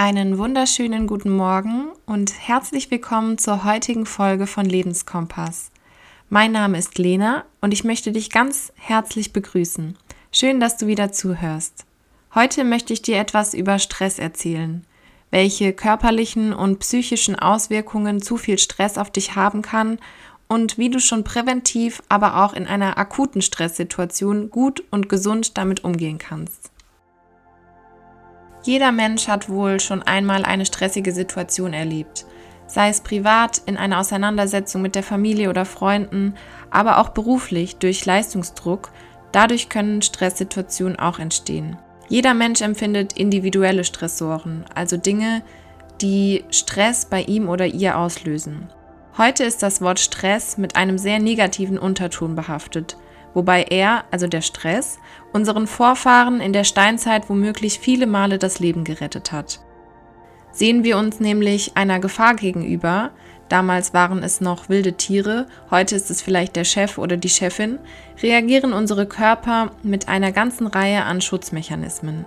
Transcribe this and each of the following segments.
Einen wunderschönen guten Morgen und herzlich willkommen zur heutigen Folge von Lebenskompass. Mein Name ist Lena und ich möchte dich ganz herzlich begrüßen. Schön, dass du wieder zuhörst. Heute möchte ich dir etwas über Stress erzählen, welche körperlichen und psychischen Auswirkungen zu viel Stress auf dich haben kann und wie du schon präventiv, aber auch in einer akuten Stresssituation gut und gesund damit umgehen kannst. Jeder Mensch hat wohl schon einmal eine stressige Situation erlebt, sei es privat in einer Auseinandersetzung mit der Familie oder Freunden, aber auch beruflich durch Leistungsdruck. Dadurch können Stresssituationen auch entstehen. Jeder Mensch empfindet individuelle Stressoren, also Dinge, die Stress bei ihm oder ihr auslösen. Heute ist das Wort Stress mit einem sehr negativen Unterton behaftet wobei er, also der Stress, unseren Vorfahren in der Steinzeit womöglich viele Male das Leben gerettet hat. Sehen wir uns nämlich einer Gefahr gegenüber, damals waren es noch wilde Tiere, heute ist es vielleicht der Chef oder die Chefin, reagieren unsere Körper mit einer ganzen Reihe an Schutzmechanismen.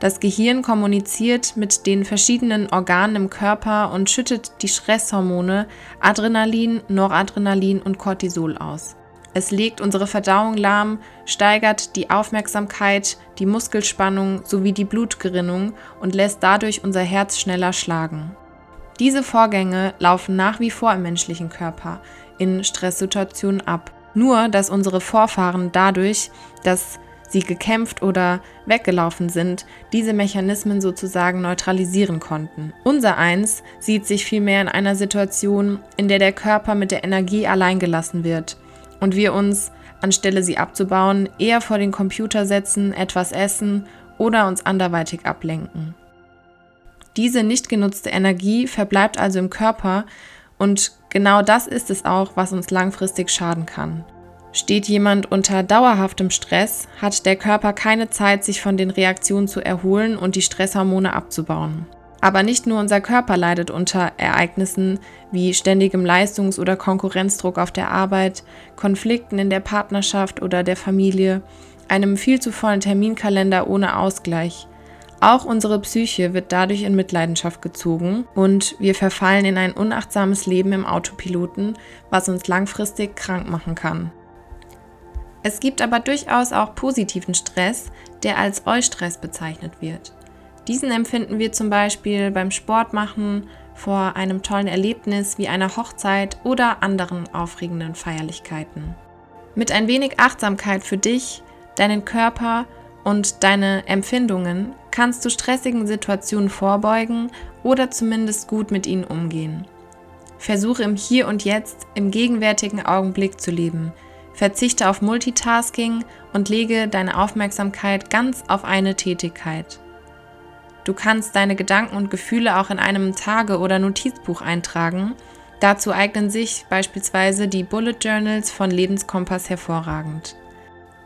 Das Gehirn kommuniziert mit den verschiedenen Organen im Körper und schüttet die Stresshormone Adrenalin, Noradrenalin und Cortisol aus. Es legt unsere Verdauung lahm, steigert die Aufmerksamkeit, die Muskelspannung sowie die Blutgerinnung und lässt dadurch unser Herz schneller schlagen. Diese Vorgänge laufen nach wie vor im menschlichen Körper in Stresssituationen ab. Nur, dass unsere Vorfahren dadurch, dass sie gekämpft oder weggelaufen sind, diese Mechanismen sozusagen neutralisieren konnten. Unser Eins sieht sich vielmehr in einer Situation, in der der Körper mit der Energie allein gelassen wird und wir uns, anstelle sie abzubauen, eher vor den Computer setzen, etwas essen oder uns anderweitig ablenken. Diese nicht genutzte Energie verbleibt also im Körper und genau das ist es auch, was uns langfristig schaden kann. Steht jemand unter dauerhaftem Stress, hat der Körper keine Zeit, sich von den Reaktionen zu erholen und die Stresshormone abzubauen. Aber nicht nur unser Körper leidet unter Ereignissen wie ständigem Leistungs- oder Konkurrenzdruck auf der Arbeit, Konflikten in der Partnerschaft oder der Familie, einem viel zu vollen Terminkalender ohne Ausgleich. Auch unsere Psyche wird dadurch in Mitleidenschaft gezogen und wir verfallen in ein unachtsames Leben im Autopiloten, was uns langfristig krank machen kann. Es gibt aber durchaus auch positiven Stress, der als Eustress bezeichnet wird. Diesen empfinden wir zum Beispiel beim Sportmachen, vor einem tollen Erlebnis wie einer Hochzeit oder anderen aufregenden Feierlichkeiten. Mit ein wenig Achtsamkeit für dich, deinen Körper und deine Empfindungen kannst du stressigen Situationen vorbeugen oder zumindest gut mit ihnen umgehen. Versuche im Hier und Jetzt, im gegenwärtigen Augenblick zu leben. Verzichte auf Multitasking und lege deine Aufmerksamkeit ganz auf eine Tätigkeit. Du kannst deine Gedanken und Gefühle auch in einem Tage- oder Notizbuch eintragen. Dazu eignen sich beispielsweise die Bullet Journals von Lebenskompass hervorragend.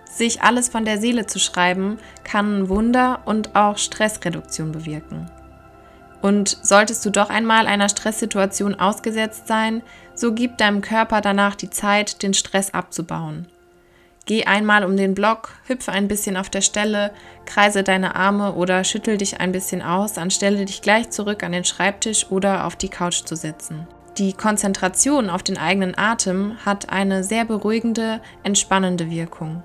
Sich alles von der Seele zu schreiben, kann Wunder und auch Stressreduktion bewirken. Und solltest du doch einmal einer Stresssituation ausgesetzt sein, so gib deinem Körper danach die Zeit, den Stress abzubauen. Geh einmal um den Block, hüpfe ein bisschen auf der Stelle, kreise deine Arme oder schüttel dich ein bisschen aus, anstelle dich gleich zurück an den Schreibtisch oder auf die Couch zu setzen. Die Konzentration auf den eigenen Atem hat eine sehr beruhigende, entspannende Wirkung.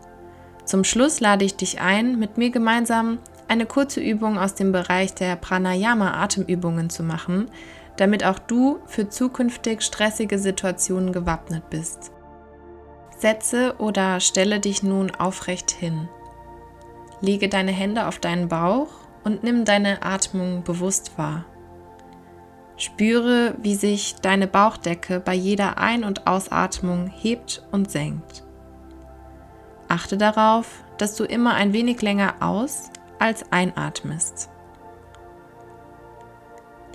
Zum Schluss lade ich dich ein, mit mir gemeinsam eine kurze Übung aus dem Bereich der Pranayama-Atemübungen zu machen, damit auch du für zukünftig stressige Situationen gewappnet bist. Setze oder stelle dich nun aufrecht hin. Lege deine Hände auf deinen Bauch und nimm deine Atmung bewusst wahr. Spüre, wie sich deine Bauchdecke bei jeder Ein- und Ausatmung hebt und senkt. Achte darauf, dass du immer ein wenig länger aus als einatmest.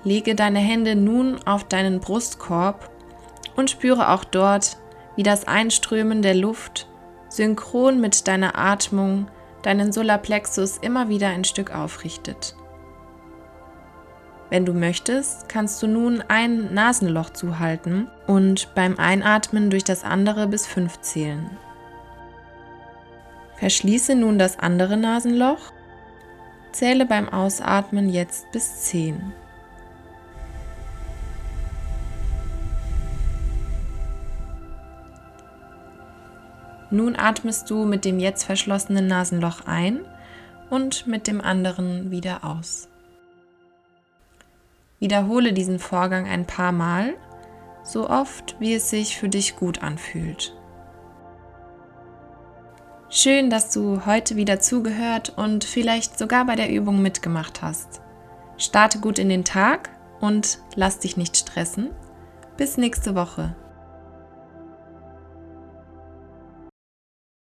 Lege deine Hände nun auf deinen Brustkorb und spüre auch dort wie das Einströmen der Luft synchron mit deiner Atmung deinen Solarplexus immer wieder ein Stück aufrichtet. Wenn du möchtest, kannst du nun ein Nasenloch zuhalten und beim Einatmen durch das andere bis fünf zählen. Verschließe nun das andere Nasenloch, Zähle beim Ausatmen jetzt bis 10. Nun atmest du mit dem jetzt verschlossenen Nasenloch ein und mit dem anderen wieder aus. Wiederhole diesen Vorgang ein paar Mal, so oft wie es sich für dich gut anfühlt. Schön, dass du heute wieder zugehört und vielleicht sogar bei der Übung mitgemacht hast. Starte gut in den Tag und lass dich nicht stressen. Bis nächste Woche.